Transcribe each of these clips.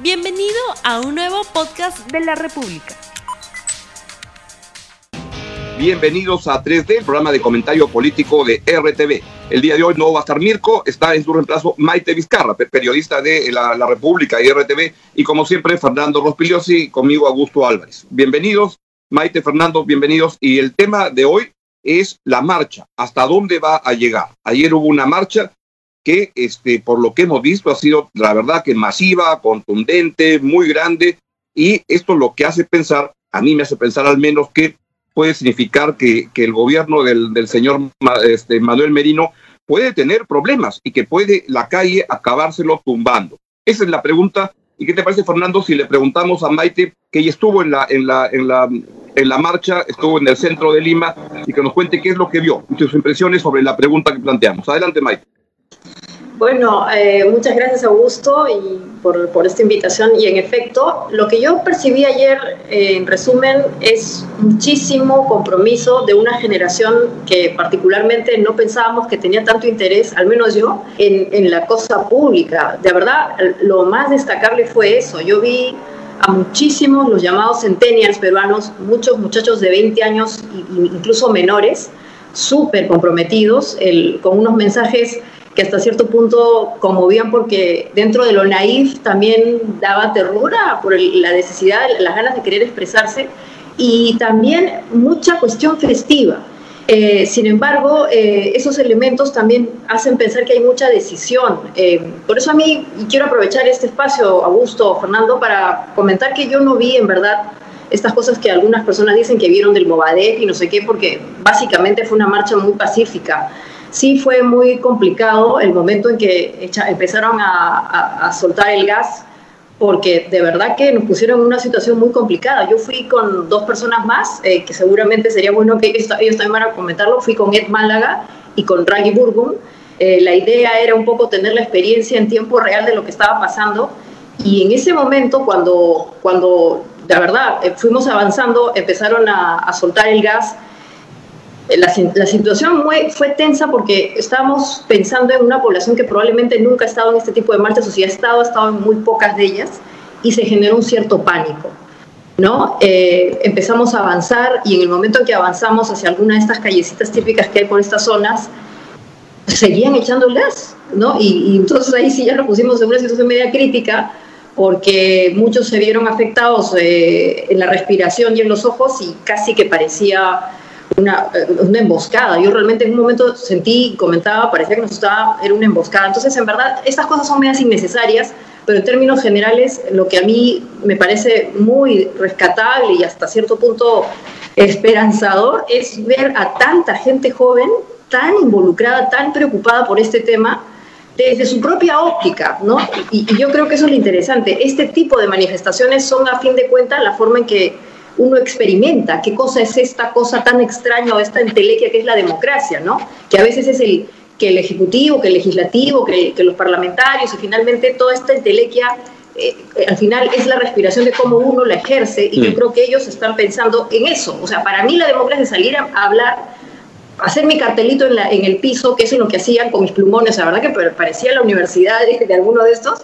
Bienvenido a un nuevo podcast de la República. Bienvenidos a 3D, el programa de comentario político de RTV. El día de hoy no va a estar Mirko, está en su reemplazo Maite Vizcarra, periodista de la, República y RTV, y como siempre Fernando Rospigliosi, conmigo Augusto Álvarez. Bienvenidos, Maite, Fernando, bienvenidos. Y el tema de hoy es la marcha, hasta dónde va a llegar. Ayer hubo una marcha que, este, por lo que hemos visto, ha sido, la verdad, que masiva, contundente, muy grande, y esto lo que hace pensar, a mí me hace pensar al menos que puede significar que, que el gobierno del, del señor este, Manuel Merino puede tener problemas y que puede la calle acabárselo tumbando. Esa es la pregunta. ¿Y qué te parece, Fernando, si le preguntamos a Maite, que ella estuvo en la, en la, en la, en la marcha, estuvo en el centro de Lima, y que nos cuente qué es lo que vio y sus impresiones sobre la pregunta que planteamos? Adelante, Maite. Bueno, eh, muchas gracias Augusto y por, por, esta invitación. Y en efecto, lo que yo percibí ayer, eh, en resumen, es muchísimo compromiso de una generación que particularmente no pensábamos que tenía tanto interés, al menos yo, en, en la cosa pública. De verdad, lo más destacable fue eso. Yo vi a muchísimos, los llamados centennials peruanos, muchos muchachos de 20 años, incluso menores, súper comprometidos, el, con unos mensajes que hasta cierto punto conmovían porque dentro de lo naif también daba terrora por la necesidad, las ganas de querer expresarse y también mucha cuestión festiva. Eh, sin embargo, eh, esos elementos también hacen pensar que hay mucha decisión. Eh, por eso a mí, quiero aprovechar este espacio, Augusto, Fernando, para comentar que yo no vi en verdad estas cosas que algunas personas dicen que vieron del Movadef y no sé qué, porque básicamente fue una marcha muy pacífica sí fue muy complicado el momento en que empezaron a, soltar el gas, porque de verdad que nos pusieron en una situación muy complicada. Yo fui con dos personas más, eh, que seguramente sería bueno que ellos, también van a comentarlo, fui con Ed Málaga y con Raggy Burgum. Eh, la idea era un poco tener la experiencia en tiempo real de lo que estaba pasando y en ese momento cuando, cuando de verdad eh, fuimos avanzando, empezaron a, a soltar el gas, la, la situación fue tensa porque estábamos pensando en una población que probablemente nunca ha estado en este tipo de marchas o si ha estado, ha estado en muy pocas de ellas y se generó un cierto pánico. ¿no? Eh, empezamos a avanzar y en el momento en que avanzamos hacia alguna de estas callecitas típicas que hay por estas zonas, seguían echando gas, ¿no? Y, y, entonces ahí sí ya nos pusimos en una situación media crítica porque muchos se vieron afectados eh, en la respiración y en los ojos y casi que parecía una, una, emboscada. Yo realmente en un momento sentí, comentaba, parecía que nos estaba, era una emboscada. Entonces, en verdad, estas cosas son medias innecesarias, pero en términos generales, lo que a mí me parece muy rescatable y hasta cierto punto esperanzador es ver a tanta gente joven tan involucrada, tan preocupada por este tema desde su propia óptica, ¿no? Y, y yo creo que eso es lo interesante. Este tipo de manifestaciones son, a fin de cuentas, la forma en que uno experimenta qué cosa es esta cosa tan extraña o esta entelequia que es la democracia, ¿no? Que a veces es el que el ejecutivo, que el legislativo, que, los parlamentarios y finalmente toda esta entelequia eh, al final es la respiración de cómo uno la ejerce y yo mm. creo que ellos están pensando en eso. O sea, para mí la democracia es salir a, hablar, hacer mi cartelito en, la, en, el piso, que es lo que hacían con mis plumones, la verdad que parecía la universidad de, de alguno de estos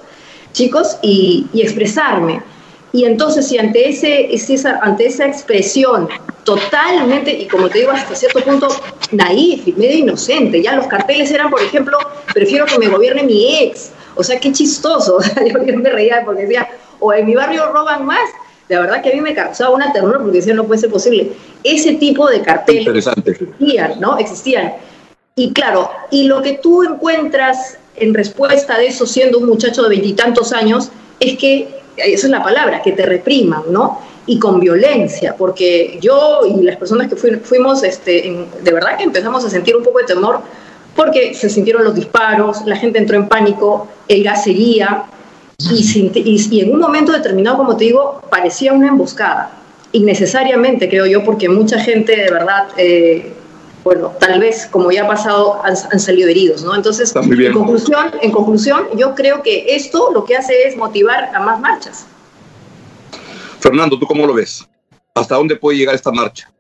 chicos, y, y expresarme. Y entonces, si ante, ese, esa, ante esa expresión totalmente, y como te digo, hasta cierto punto naif y medio inocente, ya los carteles eran, por ejemplo, prefiero que me gobierne mi ex, o sea, qué chistoso, yo me reía porque decía, o en mi barrio roban más, la verdad que a mí me causaba una terror porque decía, no puede ser posible. Ese tipo de carteles existían, ¿no? Existían. Y claro, y lo que tú encuentras en respuesta de eso, siendo un muchacho de veintitantos años, es que esa es la palabra, que te repriman, ¿no? Y con violencia, porque yo y las personas que fuimos, este, de verdad que empezamos a sentir un poco de temor porque se sintieron los disparos, la gente entró en pánico, el gas seguía, y, y, en un momento determinado, como te digo, parecía una emboscada. Innecesariamente, creo yo, porque mucha gente de verdad eh, bueno, tal vez, como ya ha pasado, han, salido heridos, ¿no? Entonces, en conclusión, en conclusión, yo creo que esto lo que hace es motivar a más marchas. Fernando, ¿tú cómo lo ves? ¿Hasta dónde puede llegar esta marcha?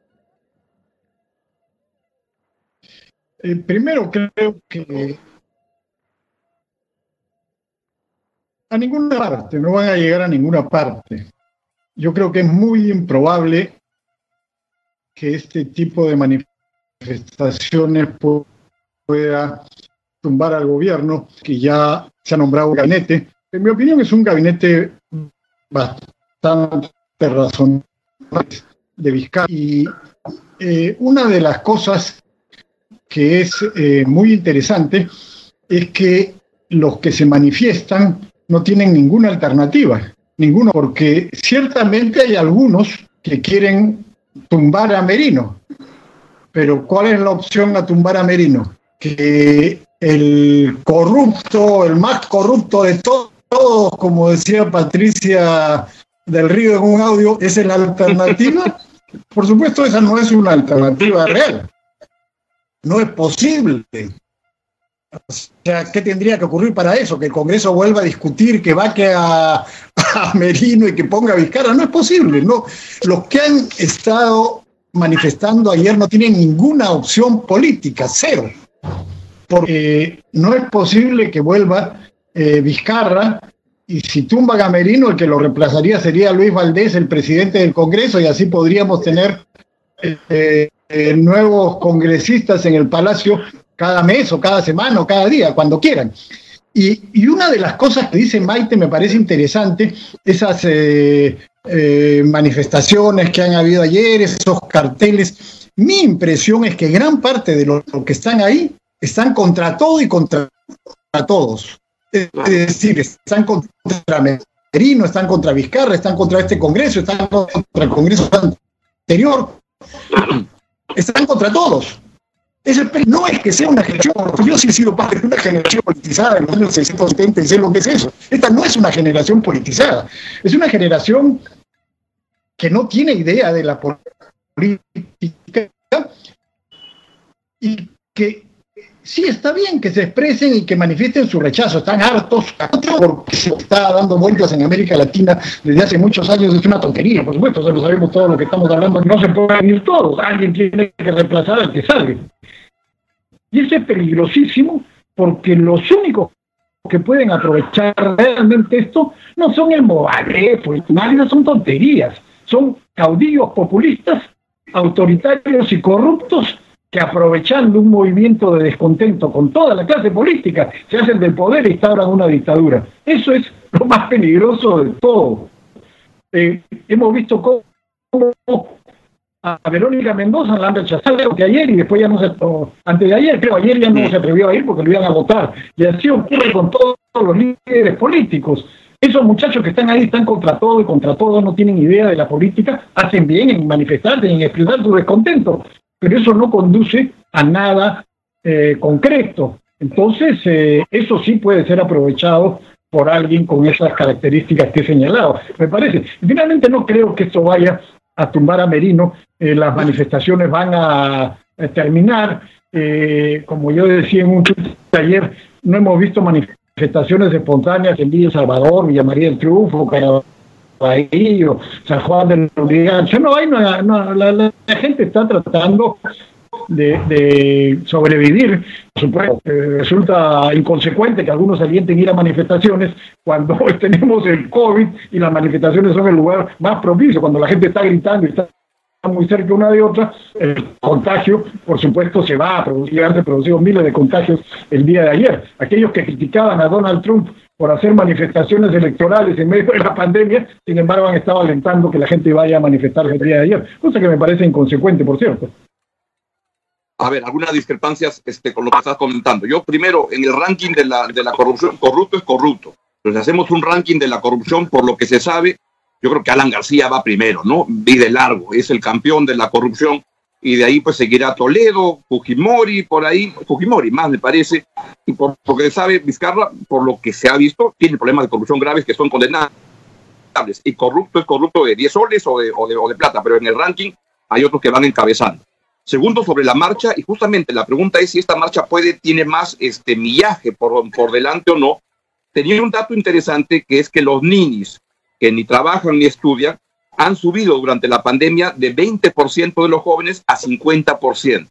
Eh, primero creo que a ninguna parte, no van a llegar a ninguna parte. Yo creo que es muy improbable que este tipo de manifestaciones pueda tumbar al gobierno, que ya se ha nombrado gabinete. En mi opinión es un gabinete bastante razonable de Vizcarra. Y eh, una de las cosas que es eh, muy interesante es que los que se manifiestan no tienen ninguna alternativa, ninguno, porque ciertamente hay algunos que quieren tumbar a Merino, pero ¿cuál es la opción a tumbar a Merino? Que el corrupto, el más corrupto de todos, como decía Patricia del Río en un audio, es la alternativa. Por supuesto, esa no es una alternativa real. No es posible. O sea, ¿qué tendría que ocurrir para eso? Que el Congreso vuelva a discutir, que vaque a, a Merino y que ponga a Vizcarra. No es posible. No. Los que han estado manifestando ayer no tienen ninguna opción política, cero. Porque no es posible que vuelva eh, Vizcarra y si tumba a Merino, el que lo reemplazaría sería Luis Valdés, el presidente del Congreso, y así podríamos tener eh, eh, nuevos congresistas en el Palacio cada mes o cada semana o cada día, cuando quieran. Y, una de las cosas que dice Maite me parece interesante, esas eh, manifestaciones que han habido ayer, esos carteles, mi impresión es que gran parte de los que están ahí están contra todo y contra todos. Es decir, están contra Merino, están contra Vizcarra, están contra este Congreso, están contra el Congreso anterior, están contra todos no es que sea una generación, yo sí he sido parte de una generación politizada en los años 670 y sé lo que es eso. Esta no es una generación politizada, es una generación que no tiene idea de la política y que sí está bien que se expresen y que manifiesten su rechazo. Están hartos porque se está dando vueltas en América Latina desde hace muchos años. Es una tontería, por supuesto, lo sabemos todo lo que estamos hablando. No se pueden ir todos. Alguien tiene que reemplazar al que salga. Y eso es peligrosísimo porque los únicos que pueden aprovechar realmente esto no son el Movadre, pues nadie son tonterías, son caudillos populistas, autoritarios y corruptos que aprovechando un movimiento de descontento con toda la clase política se hacen del poder y instauran una dictadura. Eso es lo más peligroso de todo. Eh, hemos visto cómo a Verónica Mendoza la han rechazado que ayer y después ya no se, antes de ayer, creo, ayer ya no se atrevió a ir porque lo iban a votar. Y así ocurre con todos los líderes políticos. Esos muchachos que están ahí están contra todo y contra todo, no tienen idea de la política, hacen bien en manifestarse, en expresar su descontento, pero eso no conduce a nada eh, concreto. Entonces, eh, eso sí puede ser aprovechado por alguien con esas características que he señalado, me parece. Finalmente no creo que esto vaya a tumbar a Merino, eh, las manifestaciones van a, terminar. Eh, como yo decía en un taller, no hemos visto manifestaciones espontáneas en Villa Salvador, Villa María del Triunfo, Caraballo, San Juan del Urigancho. No hay, la, gente está tratando de, sobrevivir. Por supuesto, resulta inconsecuente que algunos alienten ir a manifestaciones cuando tenemos el COVID y las manifestaciones son el lugar más propicio, cuando la gente está gritando y está muy cerca una de otra, el contagio, por supuesto, se va a producir, han producido miles de contagios el día de ayer. Aquellos que criticaban a Donald Trump por hacer manifestaciones electorales en medio de la pandemia, sin embargo, han estado alentando que la gente vaya a manifestarse el día de ayer, cosa que me parece inconsecuente, por cierto a ver, algunas discrepancias este, con lo que estás comentando. Yo primero, en el ranking de la, de la corrupción, corrupto es corrupto. Si hacemos un ranking de la corrupción por lo que se sabe, yo creo que Alan García va primero, ¿no? Y de largo, es el campeón de la corrupción. Y de ahí pues seguirá Toledo, Fujimori, por ahí, Fujimori más me parece. Y por sabe, Vizcarra, por lo que se ha visto, tiene problemas de corrupción graves que son condenables. Y corrupto es corrupto de 10 soles o de plata, pero en el ranking hay otros que van encabezando. Segundo, sobre la marcha, y justamente la pregunta es si esta marcha puede, tiene más este millaje por, por delante o no. Tenía un dato interesante que es que los ninis, que ni trabajan ni estudian, han subido durante la pandemia de 20% de los jóvenes a 50%.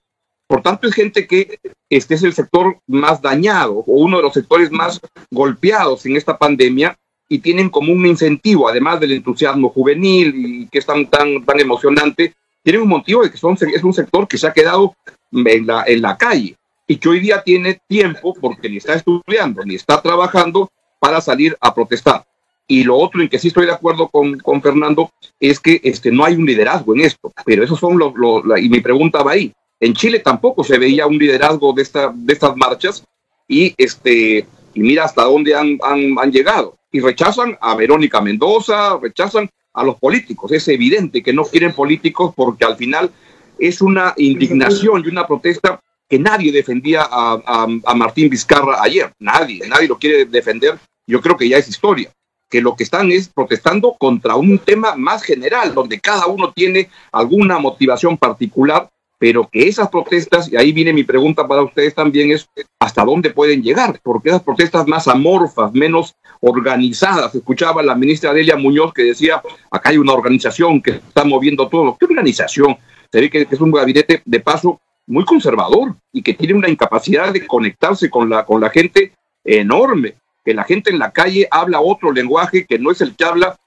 Por tanto, es gente que este es el sector más dañado o uno de los sectores más golpeados en esta pandemia y tienen como un incentivo, además del entusiasmo juvenil y que es tan, tan, tan emocionante, tienen un motivo de que son, es un sector que se ha quedado en la, en la calle y que hoy día tiene tiempo porque ni está estudiando ni está trabajando para salir a protestar. Y lo otro en que sí estoy de acuerdo con, con Fernando es que este, no hay un liderazgo en esto, pero esos son los, los y mi pregunta va ahí. En Chile tampoco se veía un liderazgo de, esta, de estas marchas y, este, y mira hasta dónde han, han, llegado. Y rechazan a Verónica Mendoza, rechazan a los políticos. Es evidente que no quieren políticos porque al final es una indignación y una protesta que nadie defendía a, a, a, Martín Vizcarra ayer. Nadie, nadie lo quiere defender. Yo creo que ya es historia. Que lo que están es protestando contra un tema más general, donde cada uno tiene alguna motivación particular, pero que esas protestas, y ahí viene mi pregunta para ustedes también, es hasta dónde pueden llegar, porque esas protestas más amorfas, menos organizadas. Escuchaba la ministra Delia Muñoz que decía, acá hay una organización que está moviendo todo. ¿Qué organización? Se ve que es un gabinete de paso muy conservador y que tiene una incapacidad de conectarse con la, con la gente enorme, que la gente en la calle habla otro lenguaje que no es el que habla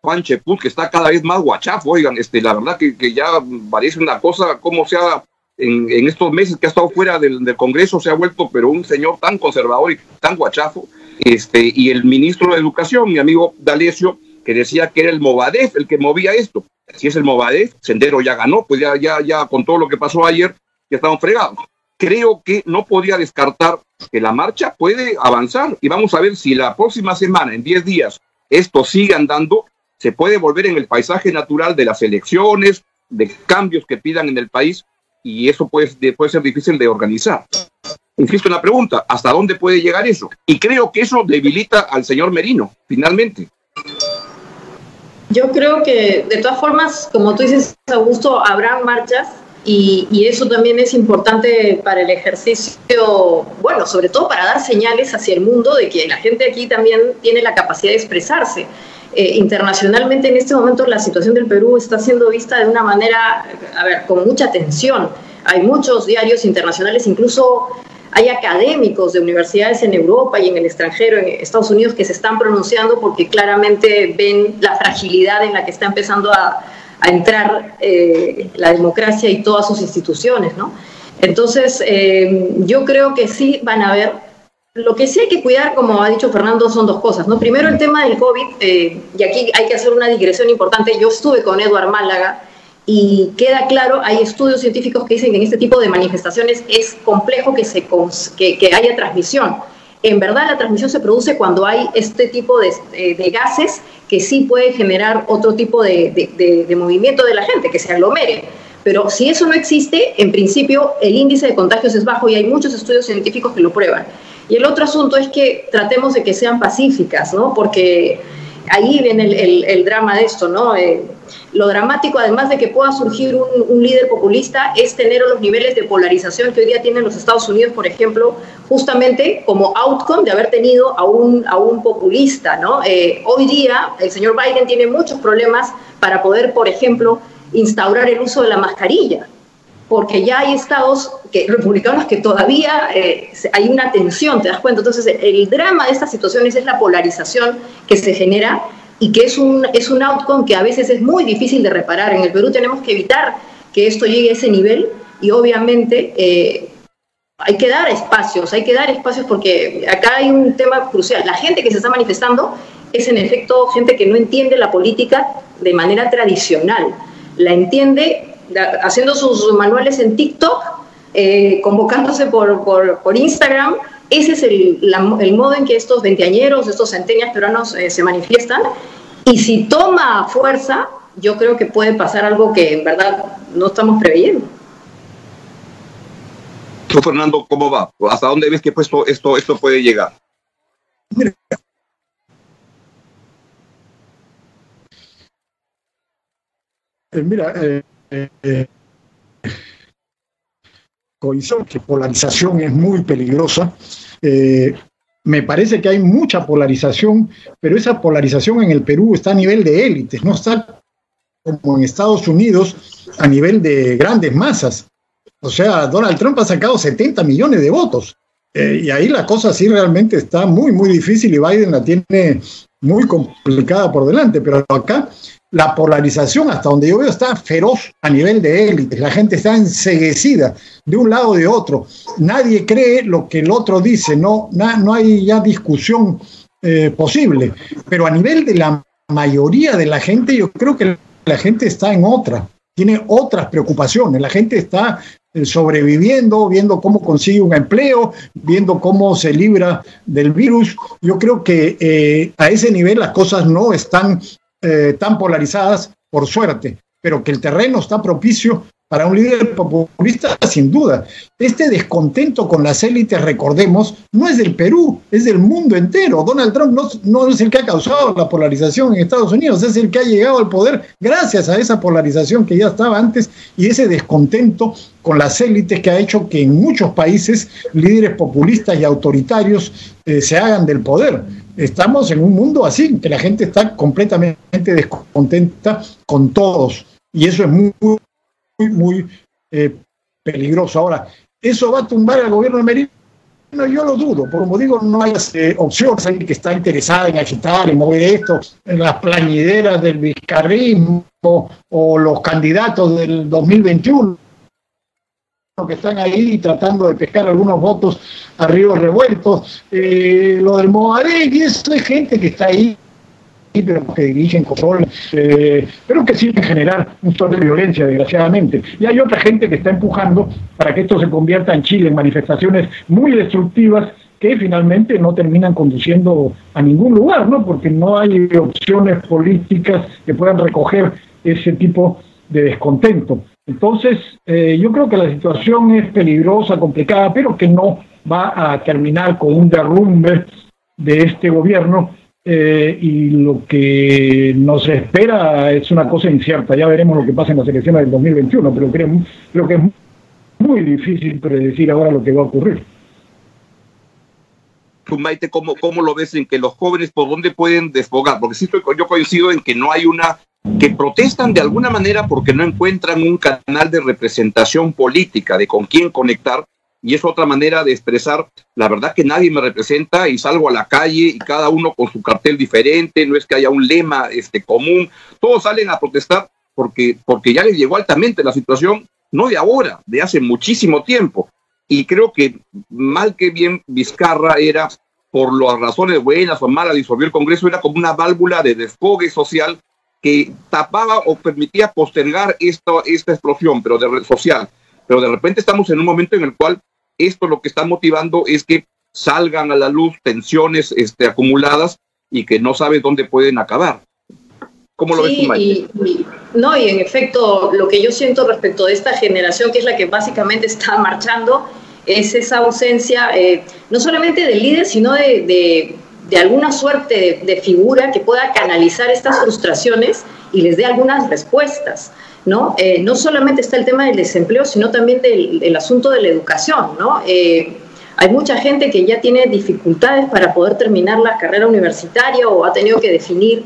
Juan Cheput, que está cada vez más guachafo, oigan, este, la verdad que, que ya parece una cosa como sea en, en, estos meses que ha estado fuera del, del, Congreso, se ha vuelto, pero un señor tan conservador y tan guachafo, este, y el ministro de Educación, mi amigo D'Alessio, que decía que era el Movadef el que movía esto. Si es el Movadef, Sendero ya ganó, pues ya, ya, ya con todo lo que pasó ayer, ya estaban fregados. Creo que no podía descartar que la marcha puede avanzar y vamos a ver si la próxima semana, en 10 días, esto sigue andando, se puede volver en el paisaje natural de las elecciones, de cambios que pidan en el país y eso puede, puede ser difícil de organizar. Insisto en la pregunta, ¿hasta dónde puede llegar eso? Y creo que eso debilita al señor Merino, finalmente. Yo creo que de todas formas, como tú dices, Augusto, habrá marchas y, eso también es importante para el ejercicio, bueno, sobre todo para dar señales hacia el mundo de que la gente aquí también tiene la capacidad de expresarse. Eh, internacionalmente en este momento la situación del Perú está siendo vista de una manera, a ver, con mucha tensión. Hay muchos diarios internacionales, incluso hay académicos de universidades en Europa y en el extranjero, en Estados Unidos, que se están pronunciando porque claramente ven la fragilidad en la que está empezando a, a entrar eh, la democracia y todas sus instituciones, ¿no? Entonces, eh, yo creo que sí van a haber. Lo que sí hay que cuidar, como ha dicho Fernando, son dos cosas, ¿no? Primero, el tema del COVID, eh, y aquí hay que hacer una digresión importante. Yo estuve con Eduard Málaga y queda claro, hay estudios científicos que dicen que en este tipo de manifestaciones es complejo que, se, que, que haya transmisión. En verdad, la transmisión se produce cuando hay este tipo de, de gases que sí puede generar otro tipo de, movimiento de la gente, que se aglomere. Pero si eso no existe, en principio el índice de contagios es bajo y hay muchos estudios científicos que lo prueban. Y el otro asunto es que tratemos de que sean pacíficas, ¿no? Porque ahí viene el drama de esto, ¿no? Eh, lo dramático, además de que pueda surgir un, líder populista, es tener los niveles de polarización que hoy día tienen los Estados Unidos, por ejemplo, justamente como outcome de haber tenido a un, a un populista. ¿no? Eh, hoy día el señor Biden tiene muchos problemas para poder, por ejemplo, instaurar el uso de la mascarilla, porque ya hay estados republicanos que todavía eh, hay una tensión, ¿te das cuenta? Entonces, el drama de estas situaciones es la polarización que se genera y que es un, es un outcome que a veces es muy difícil de reparar. En el Perú tenemos que evitar que esto llegue a ese nivel y obviamente eh, hay que dar espacios, hay que dar espacios porque acá hay un tema crucial. La gente que se está manifestando es en efecto gente que no entiende la política de manera tradicional, la entiende haciendo sus manuales en TikTok, eh, convocándose por, por, por Instagram, ese es el, la, el, modo en que estos veinteañeros, estos centenias peruanos eh, se manifiestan. Y si toma fuerza, yo creo que puede pasar algo que en verdad no estamos preveyendo. ¿Tú, Fernando, cómo va? ¿Hasta dónde ves que esto, esto, esto puede llegar? Mira, eh, mira eh, eh, coincido que polarización es muy peligrosa. Eh, me parece que hay mucha polarización, pero esa polarización en el Perú está a nivel de élites, no está como en Estados Unidos a nivel de grandes masas. O sea, Donald Trump ha sacado 70 millones de votos. Eh, y ahí la cosa sí realmente está muy, muy difícil y Biden la tiene muy complicada por delante, pero acá la polarización, hasta donde yo veo, está feroz a nivel de élites. La gente está enseguecida de un lado o de otro. Nadie cree lo que el otro dice, no, no hay ya discusión eh, posible. Pero a nivel de la mayoría de la gente, yo creo que la gente está en otra, tiene otras preocupaciones. La gente está eh, sobreviviendo, viendo cómo consigue un empleo, viendo cómo se libra del virus. Yo creo que eh, a ese nivel las cosas no están eh, tan polarizadas, por suerte, pero que el terreno está propicio para un líder populista, sin duda. Este descontento con las élites, recordemos, no es del Perú, es del mundo entero. Donald Trump no, es el que ha causado la polarización en Estados Unidos, es el que ha llegado al poder gracias a esa polarización que ya estaba antes y ese descontento con las élites que ha hecho que en muchos países líderes populistas y autoritarios eh, se hagan del poder. Estamos en un mundo así, que la gente está completamente descontenta con todos. Y eso es muy, muy, muy eh, peligroso. Ahora, ¿eso va a tumbar al gobierno de Merino? No, yo lo dudo, como digo, no hay eh, opciones ahí que está interesada en agitar, en mover esto, en las plañideras del vizcarrismo o los candidatos del 2021 que están ahí tratando de pescar algunos votos a ríos revueltos, eh, lo del y eso es gente que está ahí pero que dirigen control, eh, pero que sirven generar un tono de violencia, desgraciadamente. Y hay otra gente que está empujando para que esto se convierta en Chile en manifestaciones muy destructivas que finalmente no terminan conduciendo a ningún lugar, ¿no? Porque no hay opciones políticas que puedan recoger ese tipo de descontento. Entonces, eh, yo creo que la situación es peligrosa, complicada, pero que no va a terminar con un derrumbe de este gobierno, eh, y lo que nos espera es una cosa incierta. Ya veremos lo que pasa en las elecciones del 2021, pero creo, creo que es muy difícil predecir ahora lo que va a ocurrir. Maite, ¿cómo, ¿cómo lo ves en que los jóvenes por dónde pueden desfogar? Porque sí yo coincido en que no hay una que protestan de alguna manera porque no encuentran un canal de representación política, de con quién conectar, y es otra manera de expresar la verdad que nadie me representa y salgo a la calle y cada uno con su cartel diferente, no es que haya un lema este, común, todos salen a protestar porque, porque ya les llegó altamente la situación, no de ahora, de hace muchísimo tiempo. Y creo que mal que bien Vizcarra era, por las razones buenas o malas, disolvió el Congreso, era como una válvula de desfogue social que tapaba o permitía postergar esta, esta explosión pero de social. Pero de repente estamos en un momento en el cual esto lo que está motivando es que salgan a la luz tensiones este, acumuladas y que no sabes dónde pueden acabar. ¿Cómo lo ves tú, y, No, y en efecto, lo que yo siento respecto de esta generación, que es la que básicamente está marchando, es esa ausencia, eh, no solamente del líder, sino de, de, alguna suerte de, figura que pueda canalizar estas frustraciones y les dé algunas respuestas. ¿no? Eh, no solamente está el tema del desempleo, sino también del, asunto de la educación, ¿no? Eh, hay mucha gente que ya tiene dificultades para poder terminar la carrera universitaria o ha tenido que definir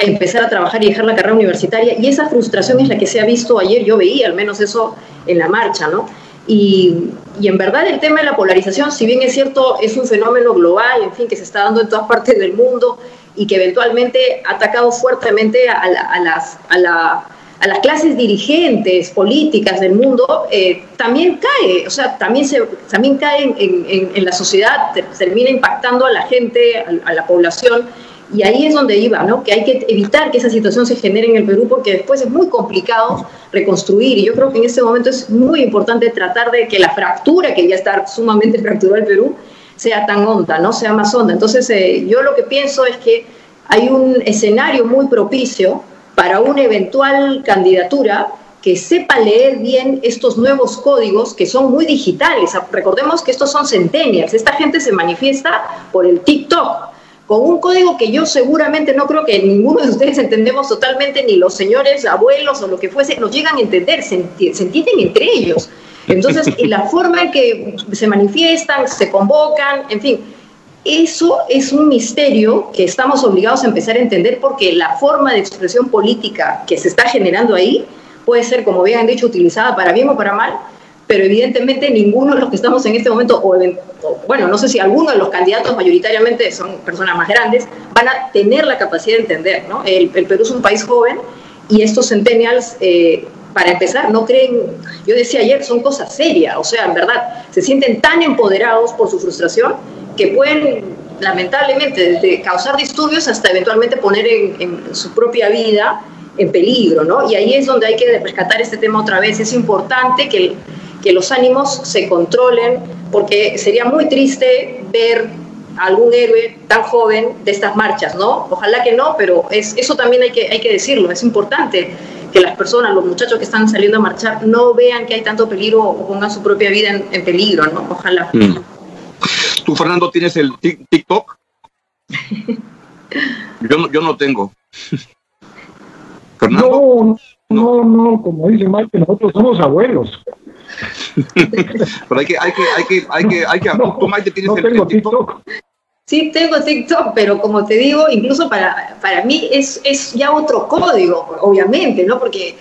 empezar a trabajar y dejar la carrera universitaria y esa frustración es la que se ha visto ayer, yo veía al menos eso en la marcha, ¿no? Y, y, en verdad el tema de la polarización, si bien es cierto, es un fenómeno global, en fin, que se está dando en todas partes del mundo y que eventualmente ha atacado fuertemente a, a, las, a la a las clases dirigentes políticas del mundo, eh, también cae, o sea, también, se, también cae en, en, la sociedad, termina impactando a la gente, a, la población, y ahí es donde iba, ¿no? Que hay que evitar que esa situación se genere en el Perú porque después es muy complicado reconstruir y yo creo que en este momento es muy importante tratar de que la fractura, que ya está sumamente fracturada el Perú, sea tan honda, ¿no? Sea más honda. Entonces, eh, yo lo que pienso es que hay un escenario muy propicio para una eventual candidatura que sepa leer bien estos nuevos códigos que son muy digitales. Recordemos que estos son centennials. Esta gente se manifiesta por el TikTok con un código que yo seguramente no creo que ninguno de ustedes entendemos totalmente, ni los señores abuelos o lo que fuese, nos llegan a entender, se, entienden entre ellos. Entonces, la forma en que se manifiestan, se convocan, en fin, eso es un misterio que estamos obligados a empezar a entender porque la forma de expresión política que se está generando ahí puede ser, como bien han dicho, utilizada para bien o para mal, pero evidentemente ninguno de los que estamos en este momento, o, bueno, no sé si alguno de los candidatos mayoritariamente son personas más grandes, va van a tener la capacidad de entender, ¿no? El, Perú es un país joven y estos centennials, eh, para empezar, no creen, yo decía ayer, son cosas serias, o sea, en verdad, se sienten tan empoderados por su frustración que pueden, lamentablemente, desde causar disturbios hasta eventualmente poner en, su propia vida en peligro, ¿no? Y ahí es donde hay que rescatar este tema otra vez. Es importante que, que los ánimos se controlen, porque sería muy triste ver algún héroe tan joven de estas marchas, ¿no? Ojalá que no, pero es, eso también hay que, hay que decirlo, es importante que las personas, los muchachos que están saliendo a marchar, no vean que hay tanto peligro o pongan su propia vida en, peligro, ¿no? Ojalá. Mm. ¿Tú, Fernando, tienes el TikTok? yo, no, yo no tengo. ¿Fernando? No, no, no, como dice Mike, nosotros somos abuelos. Pero hay que, hay que, hay que, hay que, hay que, tú Mike tienes el, TikTok. Sí, tengo TikTok, pero como te digo, incluso para, para mí es, es ya otro código, obviamente, ¿no? Porque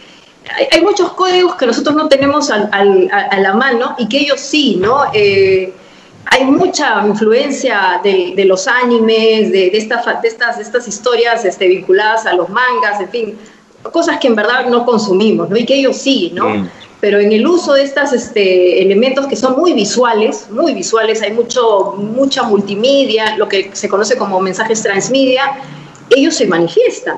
hay, muchos códigos que nosotros no tenemos al, a, la mano y que ellos sí, ¿no? Eh, hay mucha influencia de, de los animes, de, de, esta, de, estas, de estas historias este, vinculadas a los mangas, en fin, cosas que en verdad no consumimos, ¿no? Y que ellos sí, ¿no? Mm pero en el uso de estos este, elementos que son muy visuales, muy visuales, hay mucho, mucha multimedia, lo que se conoce como mensajes transmedia, ellos se manifiestan.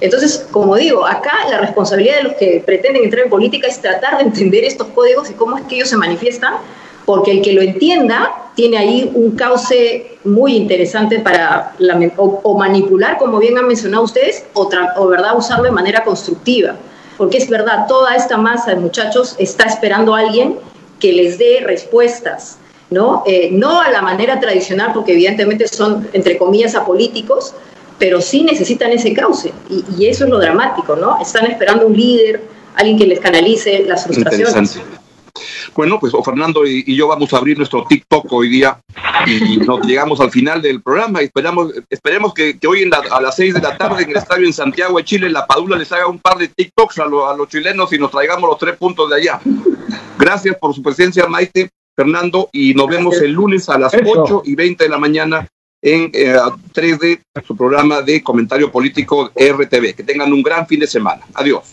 Entonces, como digo, acá la responsabilidad de los que pretenden entrar en política es tratar de entender estos códigos y cómo es que ellos se manifiestan, porque el que lo entienda tiene ahí un cauce muy interesante para o, manipular, como bien han mencionado ustedes, o, o verdad usarlo de manera constructiva porque es verdad, toda esta masa de muchachos está esperando a alguien que les dé respuestas, ¿no? Eh, no a la manera tradicional, porque evidentemente son, entre comillas, apolíticos, pero sí necesitan ese cauce, y, eso es lo dramático, ¿no? Están esperando un líder, alguien que les canalice las frustraciones. Bueno, pues Fernando y, yo vamos a abrir nuestro TikTok hoy día y nos llegamos al final del programa. Esperamos, esperemos que, hoy a las seis de la tarde en el estadio en Santiago de Chile, la Padula les haga un par de TikToks a, a los chilenos y nos traigamos los tres puntos de allá. Gracias por su presencia, Maite, Fernando, y nos vemos el lunes a las ocho y veinte de la mañana en 3D, eh, su programa de comentario político RTV. Que tengan un gran fin de semana. Adiós.